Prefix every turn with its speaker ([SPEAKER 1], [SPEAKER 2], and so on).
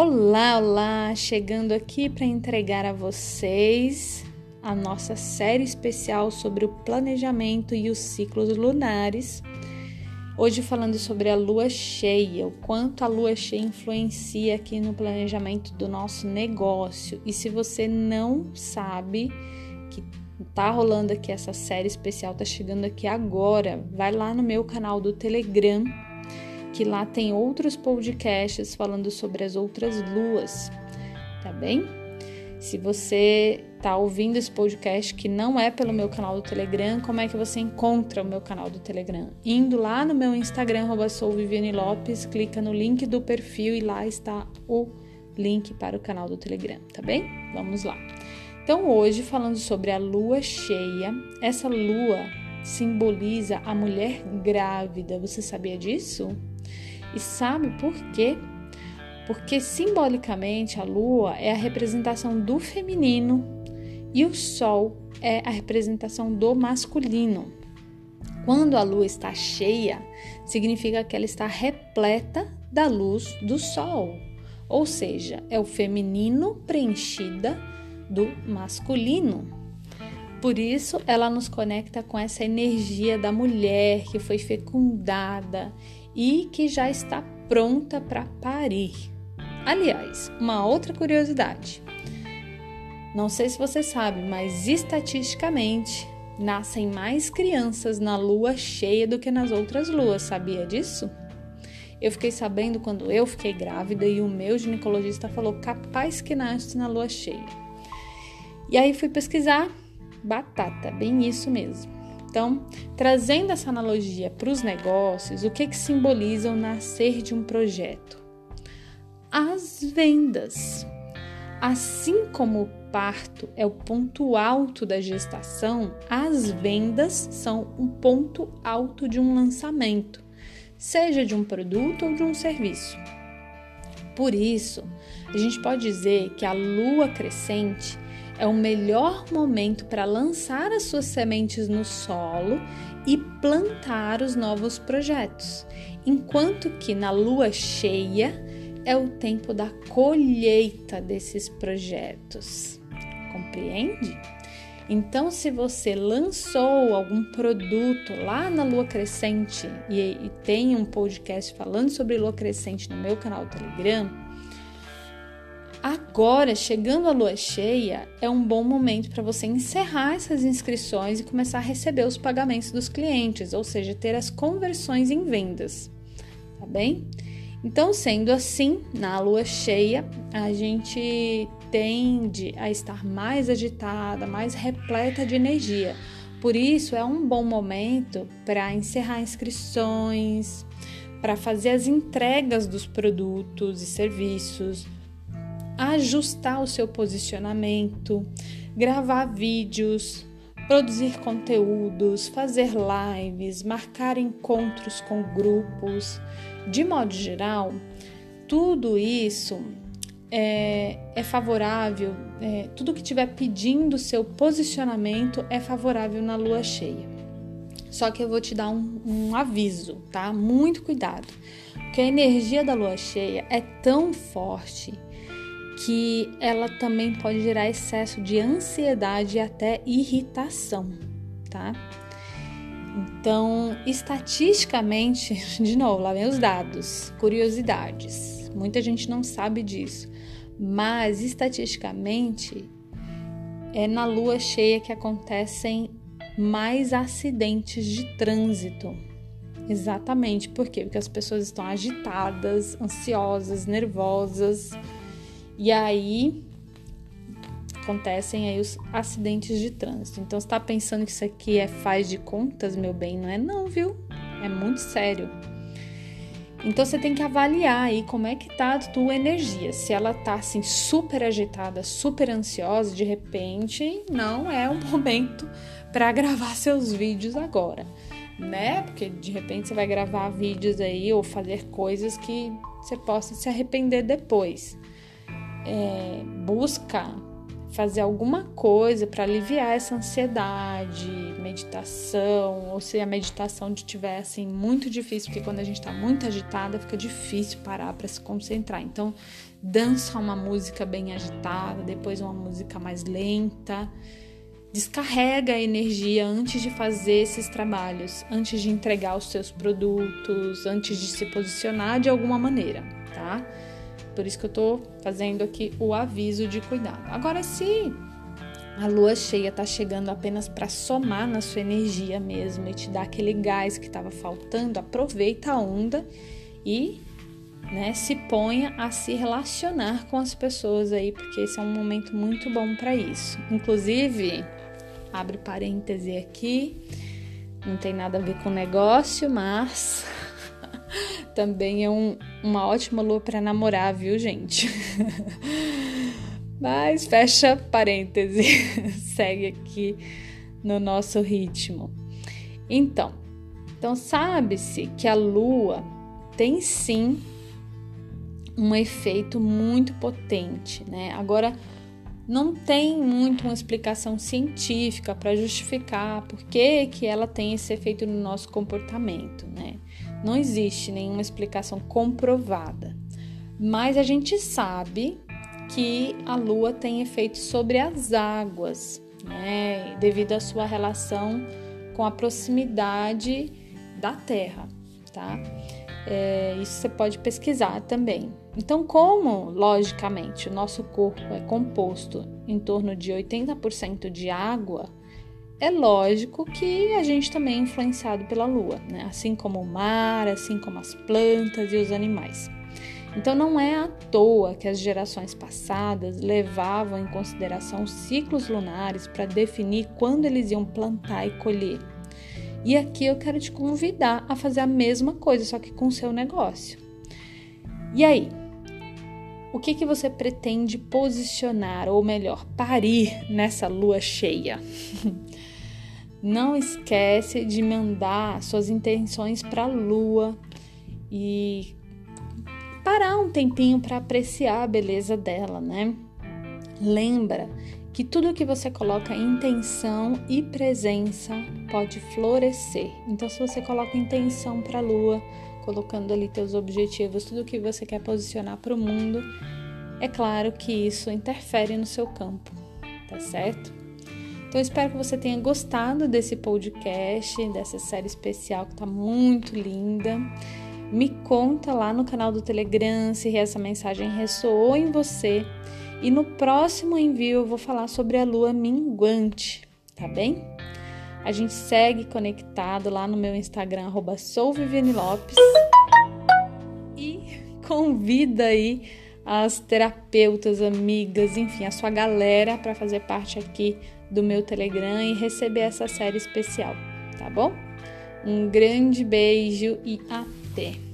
[SPEAKER 1] Olá, olá! Chegando aqui para entregar a vocês a nossa série especial sobre o planejamento e os ciclos lunares. Hoje falando sobre a lua cheia, o quanto a lua cheia influencia aqui no planejamento do nosso negócio. E se você não sabe que tá rolando aqui essa série especial, tá chegando aqui agora, vai lá no meu canal do Telegram que lá tem outros podcasts falando sobre as outras luas, tá bem? Se você tá ouvindo esse podcast que não é pelo meu canal do Telegram, como é que você encontra o meu canal do Telegram? Indo lá no meu Instagram, Viviane Lopes, clica no link do perfil e lá está o link para o canal do Telegram, tá bem? Vamos lá. Então, hoje, falando sobre a lua cheia, essa lua simboliza a mulher grávida. Você sabia disso? E sabe por quê? Porque simbolicamente a lua é a representação do feminino e o sol é a representação do masculino. Quando a lua está cheia, significa que ela está repleta da luz do sol, ou seja, é o feminino preenchida do masculino. Por isso, ela nos conecta com essa energia da mulher que foi fecundada e que já está pronta para parir. Aliás, uma outra curiosidade. Não sei se você sabe, mas estatisticamente nascem mais crianças na lua cheia do que nas outras luas, sabia disso? Eu fiquei sabendo quando eu fiquei grávida e o meu ginecologista falou capaz que nasce na lua cheia. E aí fui pesquisar, batata, bem isso mesmo. Então, trazendo essa analogia para os negócios, o que, que simboliza o nascer de um projeto? As vendas. Assim como o parto é o ponto alto da gestação, as vendas são um ponto alto de um lançamento, seja de um produto ou de um serviço. Por isso, a gente pode dizer que a lua crescente é o melhor momento para lançar as suas sementes no solo e plantar os novos projetos, enquanto que na lua cheia é o tempo da colheita desses projetos. Compreende? Então, se você lançou algum produto lá na lua crescente e, e tem um podcast falando sobre lua crescente no meu canal Telegram, Agora, chegando a lua cheia, é um bom momento para você encerrar essas inscrições e começar a receber os pagamentos dos clientes, ou seja, ter as conversões em vendas, tá bem? Então, sendo assim, na lua cheia, a gente tende a estar mais agitada, mais repleta de energia. Por isso, é um bom momento para encerrar inscrições, para fazer as entregas dos produtos e serviços ajustar o seu posicionamento, gravar vídeos, produzir conteúdos, fazer lives, marcar encontros com grupos. De modo geral, tudo isso é, é favorável, é, tudo que estiver pedindo seu posicionamento é favorável na lua cheia. Só que eu vou te dar um, um aviso, tá? Muito cuidado, porque a energia da lua cheia é tão forte que ela também pode gerar excesso de ansiedade e até irritação, tá? Então, estatisticamente, de novo, lá vem os dados, curiosidades. Muita gente não sabe disso, mas estatisticamente é na lua cheia que acontecem mais acidentes de trânsito. Exatamente, por quê? Porque as pessoas estão agitadas, ansiosas, nervosas e aí acontecem aí os acidentes de trânsito. Então, está pensando que isso aqui é faz de contas, meu bem? Não é não, viu? É muito sério. Então você tem que avaliar aí como é que tá a tua energia. Se ela tá assim super agitada, super ansiosa, de repente não é o momento para gravar seus vídeos agora, né? Porque de repente você vai gravar vídeos aí ou fazer coisas que você possa se arrepender depois é, busca fazer alguma coisa para aliviar essa ansiedade, meditação, ou se a meditação estiver assim muito difícil, porque quando a gente está muito agitada fica difícil parar para se concentrar. Então, dança uma música bem agitada, depois uma música mais lenta. Descarrega a energia antes de fazer esses trabalhos, antes de entregar os seus produtos, antes de se posicionar de alguma maneira, tá? Por isso que eu tô fazendo aqui o aviso de cuidado. Agora, se a lua cheia tá chegando apenas para somar na sua energia mesmo e te dar aquele gás que estava faltando, aproveita a onda e né, se ponha a se relacionar com as pessoas aí, porque esse é um momento muito bom para isso. Inclusive, abre parêntese aqui, não tem nada a ver com negócio, mas também é um, uma ótima lua para namorar, viu, gente? Mas fecha parêntese, segue aqui no nosso ritmo. Então, então sabe-se que a lua tem sim um efeito muito potente, né? Agora não tem muito uma explicação científica para justificar por que, que ela tem esse efeito no nosso comportamento, né? Não existe nenhuma explicação comprovada, mas a gente sabe que a Lua tem efeito sobre as águas, né? Devido à sua relação com a proximidade da Terra, tá? É, isso você pode pesquisar também. Então, como, logicamente, o nosso corpo é composto em torno de 80% de água, é lógico que a gente também é influenciado pela lua, né? assim como o mar, assim como as plantas e os animais. Então não é à toa que as gerações passadas levavam em consideração ciclos lunares para definir quando eles iam plantar e colher. E aqui eu quero te convidar a fazer a mesma coisa, só que com o seu negócio. E aí? O que, que você pretende posicionar, ou melhor, parir nessa lua cheia? Não esquece de mandar suas intenções para a lua e parar um tempinho para apreciar a beleza dela, né? Lembra que tudo que você coloca intenção e presença pode florescer. Então, se você coloca intenção para a lua, colocando ali teus objetivos, tudo que você quer posicionar para o mundo, é claro que isso interfere no seu campo, tá certo? Então, espero que você tenha gostado desse podcast, dessa série especial que está muito linda. Me conta lá no canal do Telegram se essa mensagem ressoou em você. E no próximo envio eu vou falar sobre a lua minguante, tá bem? A gente segue conectado lá no meu Instagram, arroba souvivianelopes. Convida aí as terapeutas, amigas, enfim, a sua galera para fazer parte aqui do meu Telegram e receber essa série especial, tá bom? Um grande beijo e até!